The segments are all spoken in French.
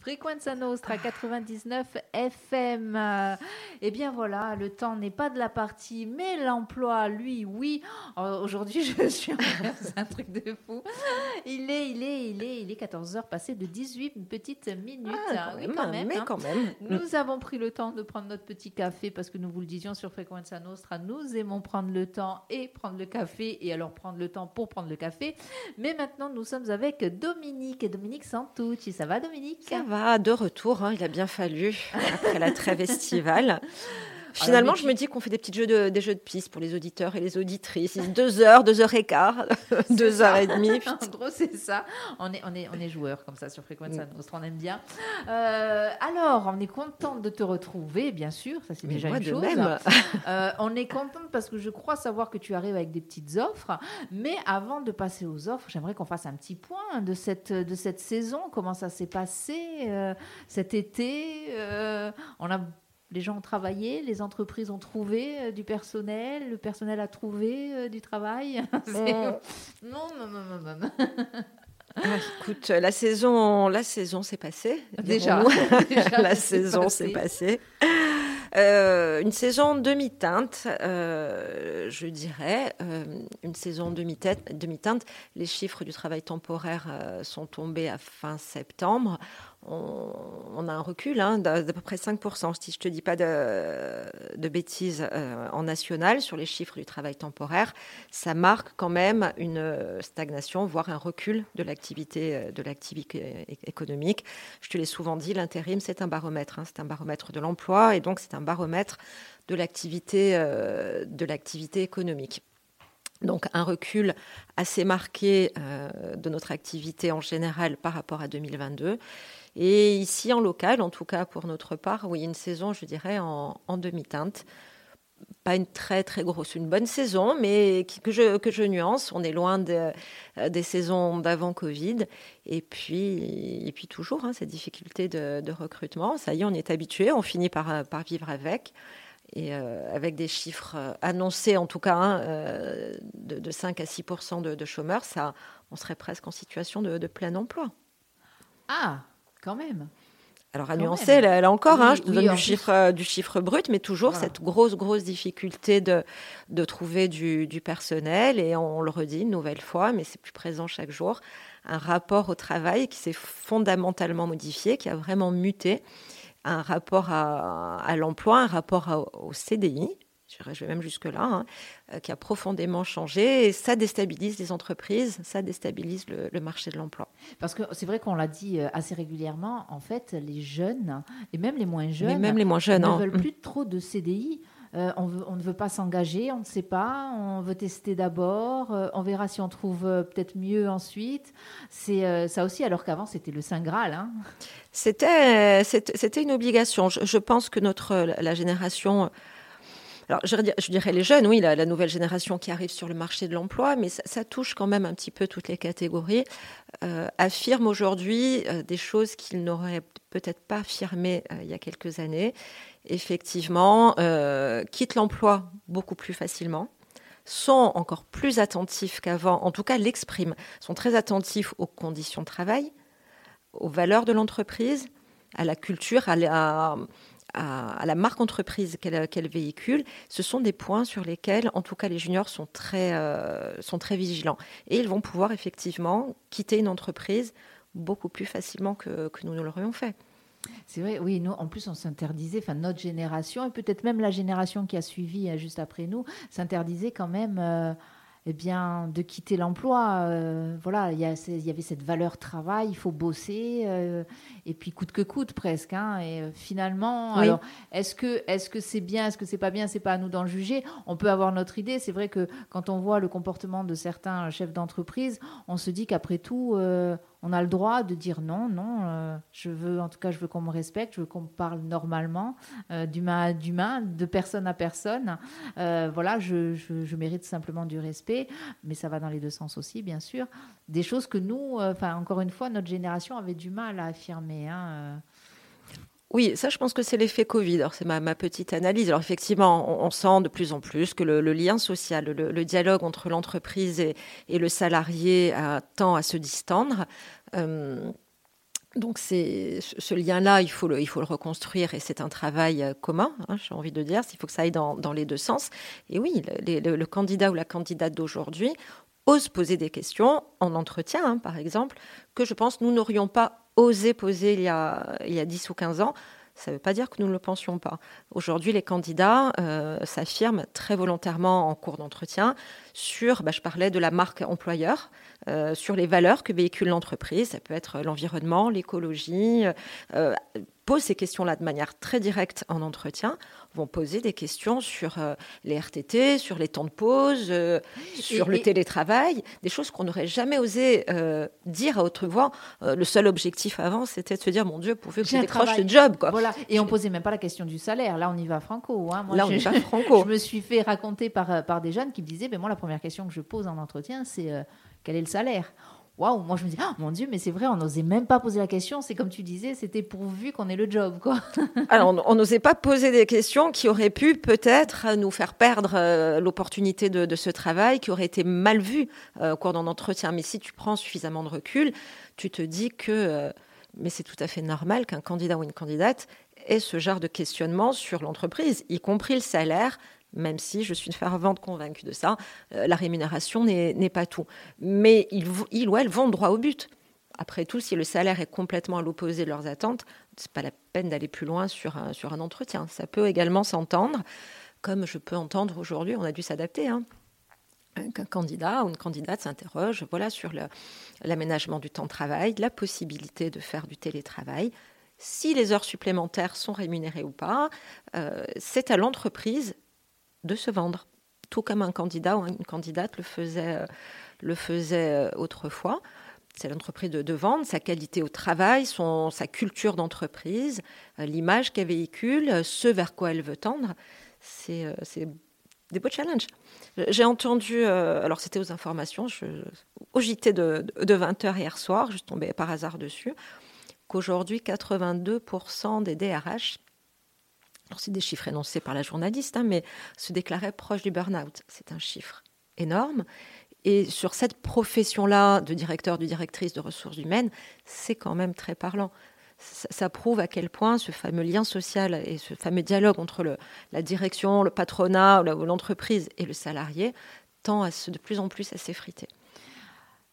Frequenza Nostra 99 FM. Euh, eh bien voilà, le temps n'est pas de la partie, mais l'emploi, lui, oui. Oh, aujourd'hui, je suis en un truc de fou. Il est, il est, il est, il est 14 heures passées de 18 petites minutes. Ah, oui, quand même. Mais hein. quand même. Nous avons pris le temps de prendre notre petit café parce que nous vous le disions sur Frequenza Nostra, nous aimons prendre le temps et prendre le café et alors prendre le temps pour prendre le café. Mais maintenant, nous sommes avec Dominique et Dominique Santucci. Ça va, Dominique? Va, de retour. Hein, il a bien fallu après la trêve estivale. Finalement, je me dis qu'on fait des petits jeux de, des jeux de piste pour les auditeurs et les auditrices. Deux heures, deux heures et quart, deux heures et demie. en gros, c'est ça. On est, on est, on est joueurs comme ça sur Fréquence mm. on aime bien. Euh, alors, on est contente de te retrouver, bien sûr. Ça, c'est déjà une chose. Même. Euh, on est contente parce que je crois savoir que tu arrives avec des petites offres. Mais avant de passer aux offres, j'aimerais qu'on fasse un petit point de cette, de cette saison. Comment ça s'est passé euh, cet été On a les gens ont travaillé, les entreprises ont trouvé euh, du personnel, le personnel a trouvé euh, du travail. non, non, non, non, non. Ah, écoute, la saison, la saison s'est passée. Déjà, la saison s'est passée. Euh, une saison demi-teinte, je dirais, une saison demi-teinte. Demi les chiffres du travail temporaire sont tombés à fin septembre on, a un recul hein, d'à peu près 5%, si je ne te dis pas de, bêtises, euh, en national sur les chiffres du travail temporaire. Ça marque quand même une stagnation, voire un recul de l'activité, euh, économique. Je te l'ai souvent dit, l'intérim, c'est un baromètre. Hein, c'est un baromètre de l'emploi et donc c'est un baromètre euh, de l'activité économique. Donc un recul assez marqué de notre activité en général par rapport à 2022 et ici, en local, en tout cas pour notre part, oui, une saison, je dirais, en, demi-teinte. Pas une très très grosse, une bonne saison, mais que, je, que je nuance. On est loin de, euh, des saisons d'avant Covid. Et puis, et puis toujours, hein, cette difficulté de, recrutement. Ça y est, on est habitué, on finit par, euh, par vivre avec. Et euh, avec des chiffres annoncés, en tout cas, hein, de, 5 à 6 de, de, chômeurs, ça, on serait presque en situation de, de plein emploi. Ah, quand même. Alors à nuancer, là, encore, hein, je te donne du, chiffre, euh, du chiffre brut, mais toujours cette grosse, grosse difficulté de, de trouver du, du, personnel. Et on le redit une nouvelle fois, mais c'est plus présent chaque jour, un rapport au travail qui s'est fondamentalement modifié, qui a vraiment muté, un rapport à, à l'emploi, un rapport au CDI, je vais même jusque-là, hein, euh, qui a profondément changé. Et ça déstabilise les entreprises, ça déstabilise le, marché de l'emploi. Parce que c'est vrai qu'on l'a dit euh, assez régulièrement, en fait, les jeunes, et même les moins jeunes, même les moins jeunes ne hein. veulent plus trop de CDI. Euh, on, ne veut pas s'engager, on ne sait pas, on veut tester d'abord, on verra si on trouve peut-être mieux ensuite. C'est ça aussi, alors qu'avant c'était le Saint Graal. Hein. C'était, c'était une obligation. Je, pense que notre, la génération alors, je, dirais les jeunes, oui, la, nouvelle génération qui arrive sur le marché de l'emploi, mais ça, touche quand même un petit peu toutes les catégories, euh, affirment aujourd'hui euh, des choses qu'ils n'auraient peut-être pas affirmées euh, il y a quelques années. Effectivement, quittent l'emploi beaucoup plus facilement sont encore plus attentifs qu'avant, en tout cas l'expriment, sont très attentifs aux conditions de travail, aux valeurs de l'entreprise, à la culture, à la, à, la marque entreprise qu'elle véhicule, ce sont des points sur lesquels, en tout cas, les juniors sont très, euh, sont très vigilants. Et ils vont pouvoir effectivement quitter une entreprise beaucoup plus facilement que, que nous ne l'aurions fait. C'est vrai, oui, nous, en plus, on s'interdisait, enfin, notre génération, et peut-être même la génération qui a suivi euh, juste après nous, s'interdisait quand même. Euh, eh bien, de quitter l'emploi. Euh, voilà, il y, y, avait cette valeur travail, il faut bosser, euh, et puis coûte que coûte presque. Hein, et euh, finalement, alors, est-ce que est-ce que c'est bien, est-ce que c'est pas bien, c'est pas à nous d'en juger. On peut avoir notre idée. C'est vrai que quand on voit le comportement de certains chefs d'entreprise, on se dit qu'après tout, on a le droit de dire non, non, euh, je veux, en tout cas, je veux qu'on me respecte, je veux qu'on me parle normalement, euh, d'humain à d'humain, de personne à personne. Euh, voilà, je, mérite simplement du respect, mais ça va dans les deux sens aussi, bien sûr. Des choses que nous, enfin, encore une fois, notre génération avait du mal à affirmer. Hein, oui, ça, je pense que c'est l'effet Covid. c'est ma, petite analyse. Alors, effectivement, on, sent de plus en plus que le, lien social, le, dialogue entre l'entreprise et, le salarié tend à se distendre. Euh, donc c'est ce lien-là, il faut le, il faut le reconstruire et c'est un travail euh, commun, hein, j'ai envie de dire. Il faut que ça aille dans les deux sens. Et oui, le, candidat ou la candidate d'aujourd'hui ose poser des questions en entretien, hein, par exemple, que je pense nous n'aurions pas osé poser il y, a, il y a 10 ou 15 ans. Ça ne veut pas dire que nous ne le pensions pas. Aujourd'hui, les candidats euh, s'affirment très volontairement en cours d'entretien sur, bah, je parlais de la marque employeur, euh, sur les valeurs que véhicule l'entreprise. Ça peut être l'environnement, l'écologie. Euh, pose ces questions-là de manière très directe en entretien vont poser des questions sur euh, les RTT, sur les temps de pause, sur le télétravail, des choses qu'on n'aurait jamais osé dire à autre voix. le seul objectif avant, c'était de se dire, mon Dieu, pouvez que je décroche ce job. Quoi. Voilà. Et on posait même pas la question du salaire. Là, on y va franco. Hein. Là, on y va franco. je me suis fait raconter par, par des jeunes qui me disaient, mais moi, la première question que je pose en entretien, c'est quel est le salaire? Moi je me dis, oh, mon Dieu, mais c'est vrai, on n'osait même pas poser la question. C'est comme tu disais, c'était pourvu qu'on ait le job, quoi. Alors, on n'osait pas poser des questions qui auraient pu peut-être nous faire perdre euh, l'opportunité de, ce travail, qui aurait été mal vu euh, au cours d'un entretien. Mais si tu prends suffisamment de recul, tu te dis que, euh, mais c'est tout à fait normal qu'un candidat ou une candidate ait ce genre de questionnement sur l'entreprise, y compris le salaire, même si je suis une fervente convaincue de ça, euh, la rémunération n'est pas tout. Mais ils, ou elles vont droit au but. Après tout, si le salaire est complètement à l'opposé de leurs attentes, ce n'est pas la peine d'aller plus loin sur un, sur un entretien. Ça peut également s'entendre, comme je peux entendre aujourd'hui, on a dû s'adapter. Hein qu'un candidat ou une candidate s'interroge voilà, sur l'aménagement du temps de travail, la possibilité de faire du télétravail, si les heures supplémentaires sont rémunérées ou pas. Euh, c'est à l'entreprise de se vendre, tout comme un candidat ou une candidate le faisait, euh, le faisait euh, autrefois. C'est l'entreprise de, vendre, sa qualité au travail, son, sa culture d'entreprise, euh, l'image qu'elle véhicule, ce vers quoi elle veut tendre. C'est des beaux challenges. J'ai entendu, alors c'était aux informations, au JT de, de 20h hier soir, je tombée par hasard dessus, qu'aujourd'hui 82% des DRH c'est des chiffres énoncés par la journaliste, hein, mais se déclarait proche du burn-out. C'est un chiffre énorme. Et sur cette profession-là de directeur, de directrice de ressources humaines, c'est quand même très parlant. Ça, prouve à quel point ce fameux lien social et ce fameux dialogue entre la direction, le patronat, l'entreprise et le salarié tend à se, de plus en plus à s'effriter.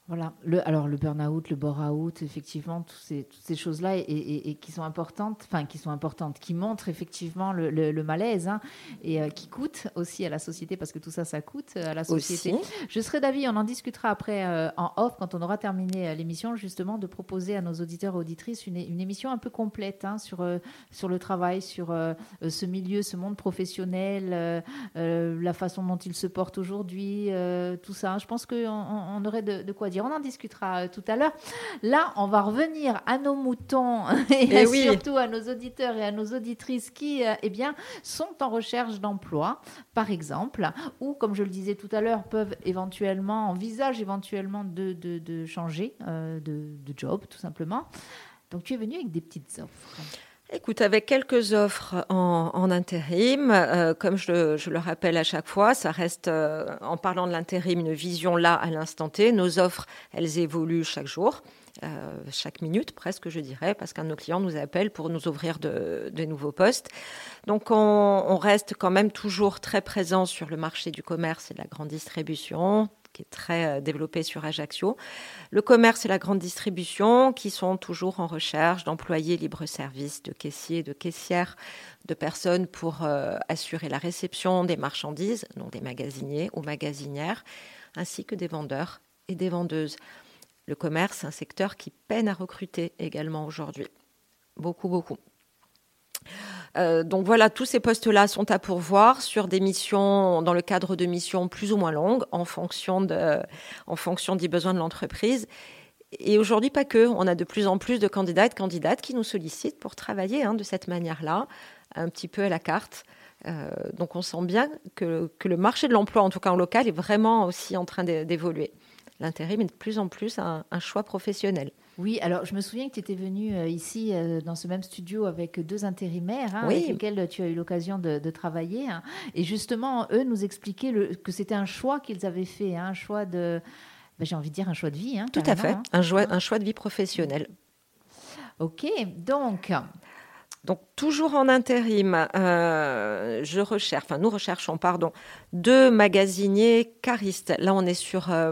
Voilà. Le, alors le burn-out, le bore-out, effectivement, toutes ces, toutes ces choses-là et, qui sont importantes, enfin qui sont importantes, qui montrent effectivement le, malaise hein, et euh, qui coûtent aussi à la société parce que tout ça, ça coûte à la société. Je serais d'avis, on en discutera après euh, en off quand on aura terminé euh, l'émission, justement, de proposer à nos auditeurs et auditrices une, une émission un peu complète hein, sur sur le travail, sur ce milieu, ce monde professionnel, la façon dont il se porte aujourd'hui, tout ça. Je pense qu'on on aurait de, de quoi dire on en discutera euh, tout à l'heure. Là, on va revenir à nos moutons et, eh surtout à nos auditeurs et à nos auditrices qui, euh, eh bien, sont en recherche d'emploi, par exemple, ou comme je le disais tout à l'heure, peuvent éventuellement, envisagent éventuellement de, de, changer euh, de, de job, tout simplement. Donc, tu es venu avec des petites offres. Écoute, avec quelques offres en, intérim, euh, comme je, le rappelle à chaque fois, ça reste, euh, en parlant de l'intérim, une vision là à l'instant T. Nos offres, elles évoluent chaque jour, euh, chaque minute presque, je dirais, parce qu'un de nos clients nous appelle pour nous ouvrir de, nouveaux postes. Donc on, on, reste quand même toujours très présent sur le marché du commerce et de la grande distribution, qui est très euh, développé sur Ajaccio. Le commerce et la grande distribution qui sont toujours en recherche d'employés libre-service, de caissiers, de caissières, de personnes pour euh, assurer la réception des marchandises, donc des magasiniers ou magasinières, ainsi que des vendeurs et des vendeuses. Le commerce, un secteur qui peine à recruter également aujourd'hui. Beaucoup, beaucoup. Euh, donc voilà, tous ces postes-là sont à pourvoir sur des missions, dans le cadre de missions plus ou moins longues, en fonction, de, en fonction des besoins de l'entreprise. Et aujourd'hui, pas que. On a de plus en plus de candidats et de candidates qui nous sollicitent pour travailler hein, de cette manière-là, un petit peu à la carte. Euh, donc on sent bien que, que le marché de l'emploi, en tout cas en local, est vraiment aussi en train d'évoluer. L'intérim est de plus en plus un choix professionnel. Oui, alors je me souviens que tu étais venu euh, ici euh, dans ce même studio avec deux intérimaires hein, avec lesquels tu as eu l'occasion de, travailler. Hein. et justement, eux nous expliquaient que c'était un choix qu'ils avaient fait, hein, un choix de, ben, j'ai envie de dire un choix de vie. Tout à fait, un, choix, un choix de vie professionnelle. Ok, donc donc toujours en intérim, euh, je recherche, enfin nous recherchons, pardon, deux magasiniers caristes. Là, on est sur euh,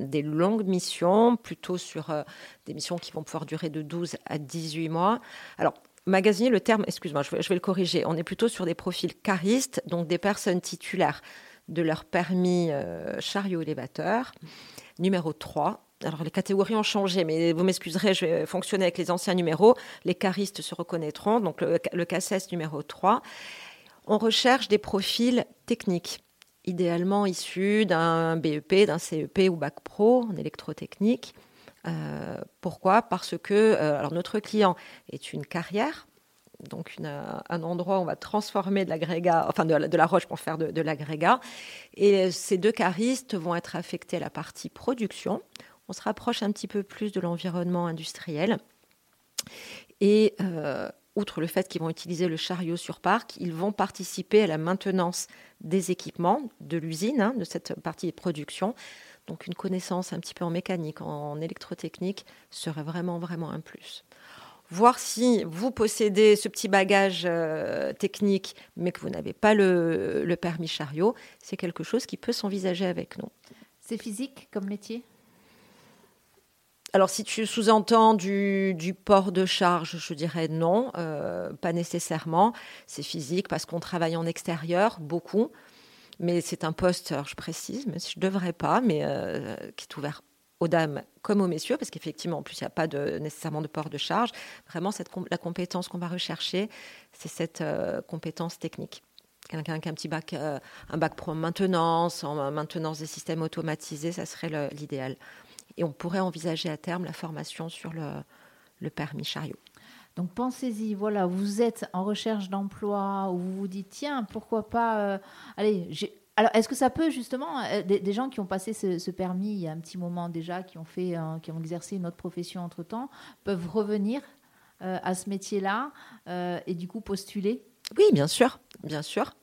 des longues missions, plutôt sur euh, des missions qui vont pouvoir durer de 12 à 18 mois. Alors, magasinier, le terme, excuse-moi, je, je vais, le corriger. On est plutôt sur des profils caristes, donc des personnes titulaires de leur permis chariot élévateur, numéro 3, alors les catégories ont changé, mais vous m'excuserez, je vais fonctionner avec les anciens numéros. Les caristes se reconnaîtront, donc le, le CACES numéro 3. On recherche des profils techniques, idéalement issus d'un BEP, d'un CEP ou Bac Pro en électrotechnique. Euh, pourquoi? Parce que euh, alors notre client est une carrière, donc un endroit où on va transformer de l'agrégat, enfin de, la roche pour faire de, de l'agrégat. Et ces deux caristes vont être affectés à la partie production on se rapproche un petit peu plus de l'environnement industriel. Et euh, outre le fait qu'ils vont utiliser le chariot sur parc, ils vont participer à la maintenance des équipements de l'usine, hein, de cette partie de production. Donc une connaissance un petit peu en mécanique, en électrotechnique serait vraiment, vraiment un plus. Voir si vous possédez ce petit bagage euh, technique, mais que vous n'avez pas le permis chariot, c'est quelque chose qui peut s'envisager avec nous. C'est physique comme métier? Alors, si tu sous-entends du, port de charge, je dirais non, euh, pas nécessairement. C'est physique parce qu'on travaille en extérieur beaucoup. Mais c'est un poste, je précise, mais je ne devrais pas, mais euh, qui est ouvert aux dames comme aux messieurs, parce qu'effectivement, en plus, il n'y a pas de, nécessairement de port de charge. Vraiment, la compétence qu'on va rechercher, c'est cette euh, compétence technique. Quelqu'un qui a un petit bac, un bac pro maintenance, en maintenance des systèmes automatisés, ça serait l'idéal et on pourrait envisager à terme la formation sur le, permis chariot. Donc pensez-y, voilà, vous êtes en recherche d'emploi ou vous vous dites tiens, pourquoi pas euh, allez, alors, est-ce que ça peut justement, euh, des, gens qui ont passé ce, permis il y a un petit moment déjà, qui ont fait, qui ont exercé une autre profession entre temps, peuvent revenir euh, à ce métier-là et du coup postuler? Oui, bien sûr, bien sûr.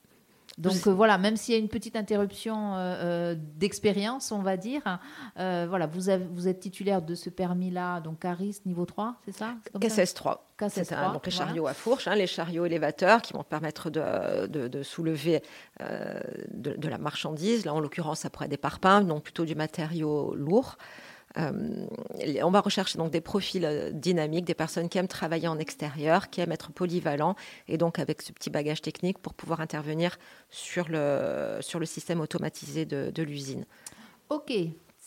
Donc euh, voilà, même s'il y a une petite interruption euh, euh, d'expérience, on va dire, voilà, vous, vous êtes titulaire de ce permis-là, donc CARIS niveau 3, c'est ça KSS 3. C'est donc les chariots à fourche, hein, les chariots élévateurs qui vont permettre de, de, soulever de, la marchandise. Là, en l'occurrence, ça pourrait être des parpaings, donc plutôt du matériau lourd. Euh, on va rechercher donc des profils euh, dynamiques, des personnes qui aiment travailler en extérieur, qui aiment être polyvalents et donc avec ce petit bagage technique pour pouvoir intervenir sur le, sur le système automatisé de, l'usine. Ok,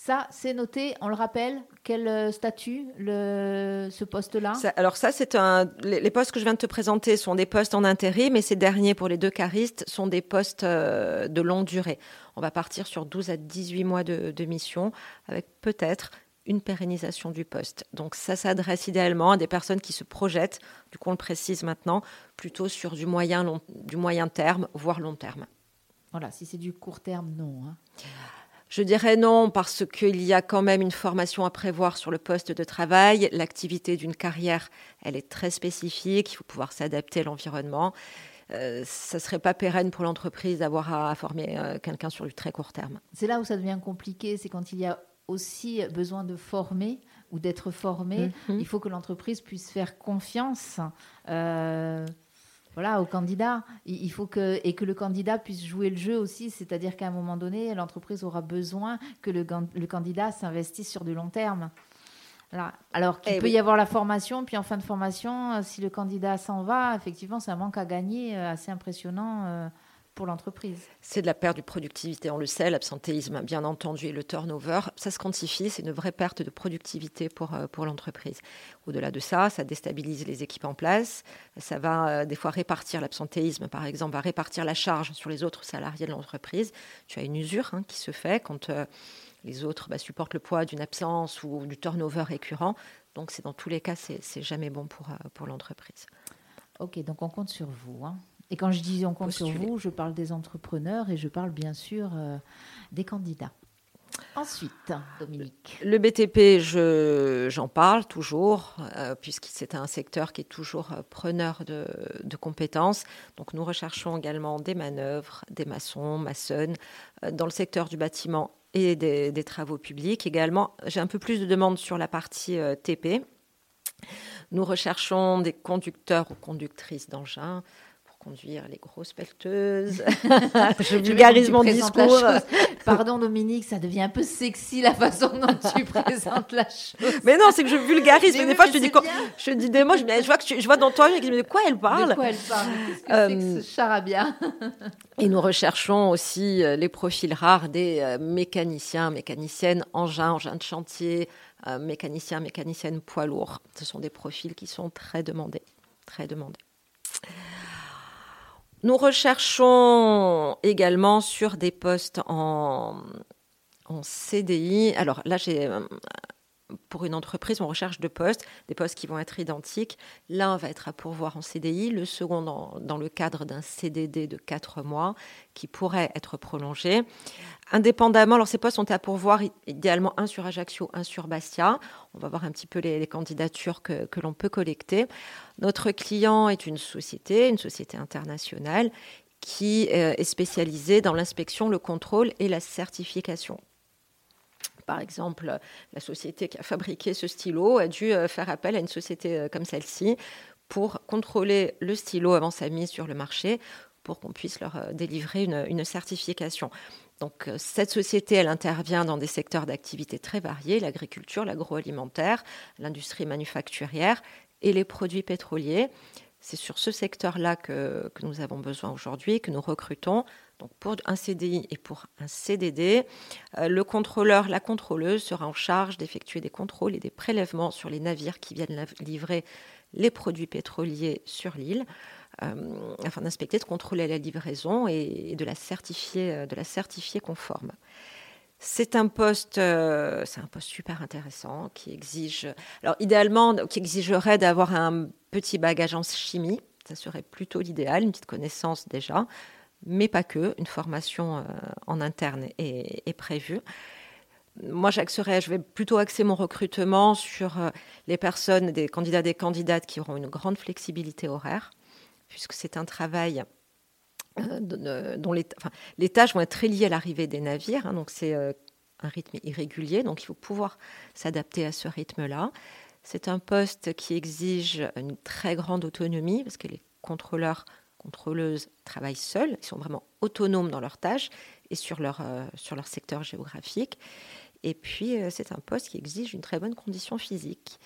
ça, c'est noté. On le rappelle, quel euh, statut le, ce poste-là Alors ça, c'est un. Les, postes que je viens de te présenter sont des postes en intérim, mais ces derniers, pour les deux caristes, sont des postes de longue durée on va partir sur 12 à 18 mois de, mission avec peut-être une pérennisation du poste. Donc ça s'adresse idéalement à des personnes qui se projettent, du coup on le précise maintenant, plutôt sur du moyen, long, du moyen terme, voire long terme. Voilà, si c'est du court terme, non. Hein. Je dirais non parce qu'il y a quand même une formation à prévoir sur le poste de travail. L'activité d'une carrière, elle est très spécifique, il faut pouvoir s'adapter à l'environnement. Euh, ça ne serait pas pérenne pour l'entreprise d'avoir à, former euh, quelqu'un sur du très court terme. C'est là où ça devient compliqué, c'est quand il y a aussi besoin de former ou d'être formé. Mhm. Il faut que l'entreprise puisse faire confiance. Euh, voilà, au candidat. Il faut que, et que le candidat puisse jouer le jeu aussi, c'est-à-dire qu'à un moment donné, l'entreprise aura besoin que le, le candidat s'investisse sur du long terme. Alors qu'il eh peut y avoir la formation, puis en fin de formation, euh, si le candidat s'en va, effectivement, c'est un manque à gagner euh, assez impressionnant euh, pour l'entreprise. C'est de la perte de productivité, on le sait, l'absentéisme, bien entendu, et le turnover, ça se quantifie, c'est une vraie perte de productivité pour, pour l'entreprise. Au-delà de ça, ça déstabilise les équipes en place, ça va des fois répartir l'absentéisme, par exemple, va répartir la charge sur les autres salariés de l'entreprise. Tu as une usure hein, qui se fait quand les autres bah, supportent le poids d'une absence ou du turnover récurrent. Donc, c'est dans tous les cas, c'est jamais bon pour, euh, pour l'entreprise. Ok, donc on compte sur vous. Hein. Et quand je dis on compte sur vous, je parle des entrepreneurs et je parle bien sûr euh, des candidats. Ensuite, Dominique. Le BTP, j'en parle toujours, euh, puisque c'est un secteur qui est toujours preneur de, de, compétences. Donc nous recherchons également des manœuvres, des maçons, maçonnes. dans le secteur du bâtiment et des, travaux publics également. J'ai un peu plus de demandes sur la partie euh, TP. Nous recherchons des conducteurs ou conductrices d'engins conduire les grosses pelleteuses. je vulgarise mon discours. Pardon Dominique, ça devient un peu sexy la façon dont tu présentes la chose. Mais non, c'est que je vulgarise. Mais, des fois, je te dis, je dis des mots, je, je vois, que je vois dans toi, je dis, de quoi elle parle De quoi elle parle? Qu'est-ce que c'est que ce charabia? Et nous recherchons aussi euh, les profils rares des euh, mécaniciens, mécaniciennes, engins, engins de chantier, euh, mécaniciens, mécaniciennes poids lourds. Ce sont des profils qui sont très demandés, très demandés. Nous recherchons également sur des postes en, en CDI. Alors là, j'ai euh, pour une entreprise, on recherche deux postes, des postes qui vont être identiques. L'un va être à pourvoir en CDI, le second dans, le cadre d'un CDD de quatre mois qui pourrait être prolongé. Indépendamment, alors ces postes sont à pourvoir idéalement un sur Ajaccio, un sur Bastia. On va voir un petit peu les, candidatures que, que l'on peut collecter. Notre client est une société, une société internationale qui euh, est spécialisée dans l'inspection, le contrôle et la certification par exemple, la société qui a fabriqué ce stylo a dû euh, faire appel à une société euh, comme celle-ci pour contrôler le stylo avant sa mise sur le marché, pour qu'on puisse leur euh, délivrer une, certification. Donc cette société, elle intervient dans des secteurs d'activité très variés, l'agriculture, l'agroalimentaire, l'industrie manufacturière et les produits pétroliers. C'est sur ce secteur-là que, que, nous avons besoin aujourd'hui, que nous recrutons donc pour un CDI et pour un CDD, euh, le contrôleur, la contrôleuse sera en charge d'effectuer des contrôles et des prélèvements sur les navires qui viennent livrer les produits pétroliers sur l'île, euh, afin d'inspecter, de contrôler la livraison et, de la certifier, euh, de la certifier conforme. C'est un poste, c'est un poste super intéressant qui exige, alors idéalement, qui exigerait d'avoir un petit bagage en chimie. Ça serait plutôt l'idéal, une petite connaissance déjà mais pas que. Une formation euh, en interne est, prévue. Moi, j'axerai, je vais plutôt axer mon recrutement sur euh, les personnes, des candidats, des candidates qui auront une grande flexibilité horaire, puisque c'est un travail euh, dont les, les, tâches vont être très liées à l'arrivée des navires. Hein, donc, c'est un rythme irrégulier, donc il faut pouvoir s'adapter à ce rythme-là. C'est un poste qui exige une très grande autonomie, parce que les contrôleurs contrôleuses travaillent seules, ils sont vraiment autonomes dans leurs tâches et sur leur, euh, sur leur secteur géographique. Et puis, euh, c'est un poste qui exige une très bonne condition physique.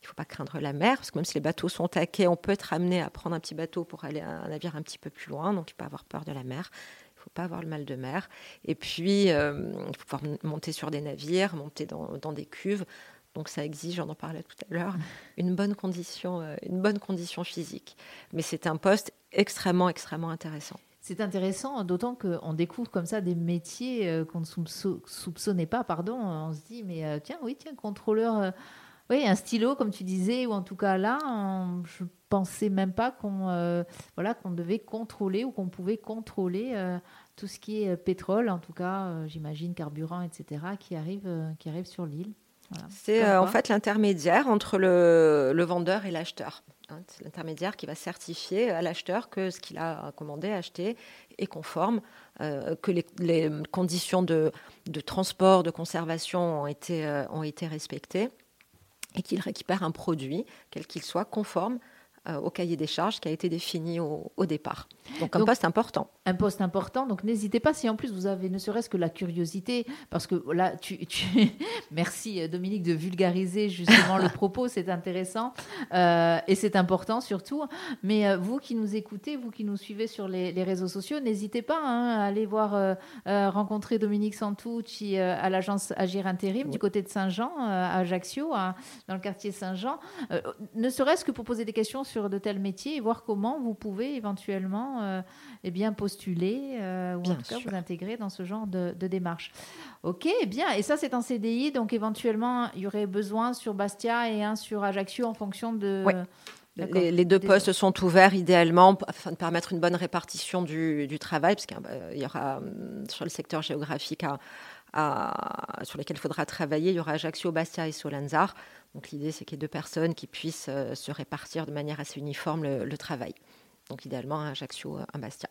Il ne faut pas craindre la mer, parce que même si les bateaux sont taqués, on peut être amené à prendre un petit bateau pour aller à un navire un petit peu plus loin, donc il ne faut pas avoir peur de la mer. Il ne faut pas avoir le mal de mer. Et puis, euh, il faut pouvoir monter sur des navires, monter dans, dans des cuves. Donc ça exige, on en parlait tout à l'heure, une bonne condition, euh, une bonne condition physique. Mais c'est un poste extrêmement, extrêmement intéressant. C'est intéressant, d'autant qu'on découvre comme ça des métiers euh, qu'on ne soupçonnait pas, pardon. On se dit, mais euh, tiens, oui, tiens, contrôleur, oui, un stylo, comme tu disais, ou en tout cas là, je pensais même pas qu'on voilà, qu'on devait contrôler ou qu'on pouvait contrôler tout ce qui est pétrole, en tout cas, j'imagine, carburant, etc., qui arrive, qui arrive sur l'île. C'est euh, en fait l'intermédiaire entre le, vendeur et l'acheteur. Hein. c'est l'intermédiaire qui va certifier à l'acheteur que ce qu'il a commandé, acheté est conforme, euh, que les, conditions de, transport, de conservation ont été, euh, ont été respectées et qu'il récupère un produit, quel qu'il soit, conforme au cahier des charges qui a été défini au, départ. Donc un poste important. Un poste important, donc n'hésitez pas si en plus vous avez ne serait-ce que la curiosité, parce que là, tu, merci euh, Dominique de vulgariser justement le propos, c'est intéressant euh, et c'est important surtout. Mais vous qui nous écoutez, vous qui nous suivez sur les, réseaux sociaux, n'hésitez pas hein, à aller voir rencontrer Dominique Santucci à l'agence Agir Intérim du côté de Saint-Jean, à Ajaccio, dans le quartier Saint-Jean, ne serait-ce que pour poser des questions sur de tels métiers et voir comment vous pouvez éventuellement euh, eh bien, postuler euh, ou en tout cas vous intégrer dans ce genre de, démarche. Ok, bien. Et ça, c'est un CDI. Donc éventuellement, il y aurait besoin sur Bastia et un sur Ajaccio en fonction de... Les, deux postes sont ouverts idéalement afin de permettre une bonne répartition du, travail, parce qu'il y aura hum, sur le secteur géographique sur lesquels il faudra travailler, il y aura Ajaccio, Bastia et Solanzar. Donc l'idée, c'est qu'il y ait deux personnes qui puissent euh, se répartir de manière assez uniforme le, travail. Donc idéalement, un Ajaccio, un Bastia.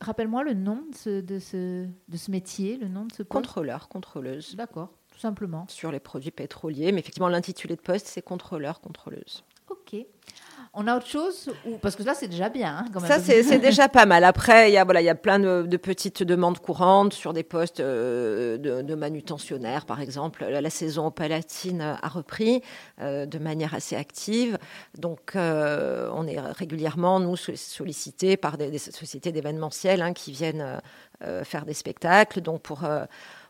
Rappelle-moi le nom de ce, de, ce, de ce métier, le nom de ce Contrôleur, contrôleuse. D'accord, tout simplement. Sur les produits pétroliers, mais effectivement, l'intitulé de poste, c'est contrôleur, contrôleuse. Ok. On a autre chose Parce que là, c'est déjà bien. Hein, ça, c'est déjà pas mal. Après, il y a, voilà, y a plein de, petites demandes courantes sur des postes euh, de, manutentionnaires, par exemple. La, saison palatine a repris euh, de manière assez active. Donc, euh, on est régulièrement, nous, sollicités par des, sociétés d'événementiel hein, qui viennent faire des spectacles. Donc, pour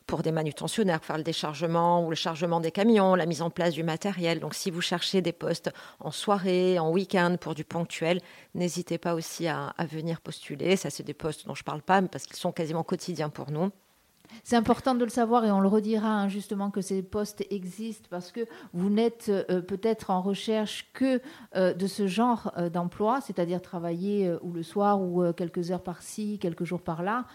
pour des manutentionnaires, faire le déchargement ou le chargement des camions, la mise en place du matériel. Donc si vous cherchez des postes en soirée, en week-end pour du ponctuel, n'hésitez pas aussi à, venir postuler. Ça, c'est des postes dont je ne parle pas parce qu'ils sont quasiment quotidiens pour nous. C'est important de le savoir et on le redira hein, justement que ces postes existent parce que vous n'êtes euh, peut-être en recherche que euh, de ce genre euh, d'emploi, c'est-à-dire travailler ou le soir ou quelques heures par-ci, quelques jours par-là,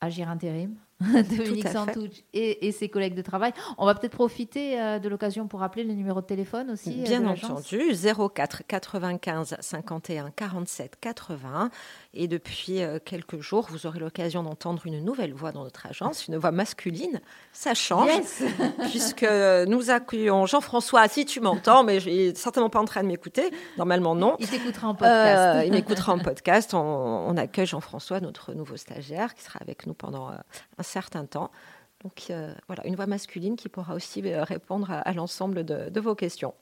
agir intérim. Dominique Santouche et, ses collègues de travail. On va peut-être profiter euh, de l'occasion pour rappeler le numéro de téléphone aussi. Euh, Bien entendu, 04 95 51 47 80. Et depuis euh, quelques jours, vous aurez l'occasion d'entendre une nouvelle voix dans notre agence, une voix masculine. Ça change, puisque nous accueillons Jean-François. Si tu m'entends, mais je n'est certainement pas en train de m'écouter. Normalement, non. Il t'écoutera en podcast. il m'écoutera en podcast. On, on accueille Jean-François, notre nouveau stagiaire, qui sera avec nous pendant un certain temps. Donc euh, voilà, une voix masculine qui pourra aussi euh, répondre à, l'ensemble de, vos questions.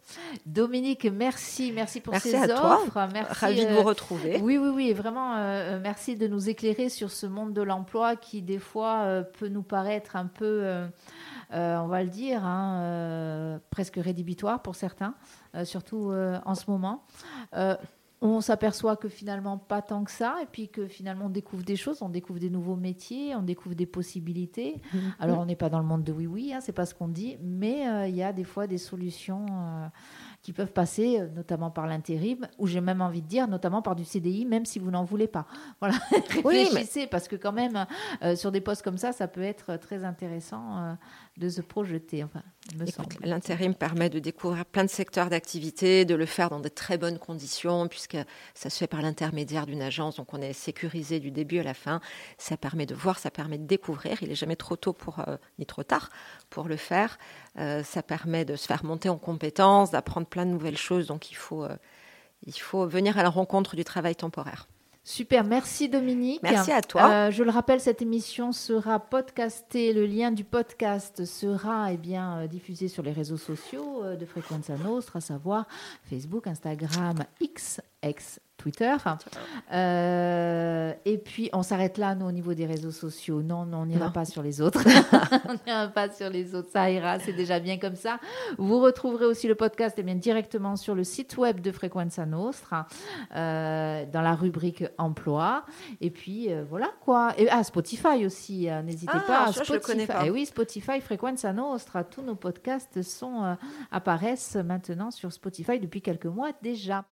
Dominique, merci, merci pour merci ces à offres. Toi. Merci, Ravi de vous euh, retrouver. Oui, oui, oui, vraiment, merci de nous éclairer sur ce monde de l'emploi qui des fois peut nous paraître un peu, on va le dire, hein, presque rédhibitoire pour certains, surtout en ce moment on s'aperçoit que finalement pas tant que ça, et puis que finalement on découvre des choses, on découvre des nouveaux métiers, on découvre des possibilités. Mhm. Alors on n'est pas dans le monde de oui oui, hein, c'est pas ce qu'on dit, mais euh, il y a des fois des solutions. Euh, qui peuvent passer euh, notamment par l'intérim, ou j'ai même envie de dire notamment par du CDI, même si vous n'en voulez pas. Voilà, réfléchissez, parce que quand même, euh, sur des postes comme ça, ça peut être très intéressant euh, de se projeter. Enfin, L'intérim permet de découvrir plein de secteurs d'activité, de le faire dans de très bonnes conditions, puisque ça se fait par l'intermédiaire d'une agence, donc on est sécurisé du début à la fin. Ça permet de voir, ça permet de découvrir. Il n'est jamais trop tôt pour, ni trop tard pour le faire. Ça permet de se faire monter en compétences, d'apprendre plein de nouvelles choses. Donc il faut, euh, il faut venir à la rencontre du travail temporaire. Super, merci Dominique. Merci à toi. Euh, je le rappelle, cette émission sera podcastée. Le lien du podcast sera eh bien, euh, diffusé sur les réseaux sociaux de Frequenza Nostra, à savoir Facebook, Instagram, X, X, Twitter. Euh, et puis, on s'arrête là, nous, au niveau des réseaux sociaux. Non, non on n'ira pas sur les autres. on n'ira pas sur les autres. Ça ira, c'est déjà bien comme ça. Vous retrouverez aussi le podcast eh bien, directement sur le site web de Frequenza Nostra, euh, dans la rubrique emploi. Et puis, euh, voilà quoi. Et, ah, Spotify aussi, n'hésitez ah, pas. Je, le connais pas. Eh oui, Spotify, Frequenza Nostra. Tous nos podcasts sont, apparaissent maintenant sur Spotify depuis quelques mois déjà.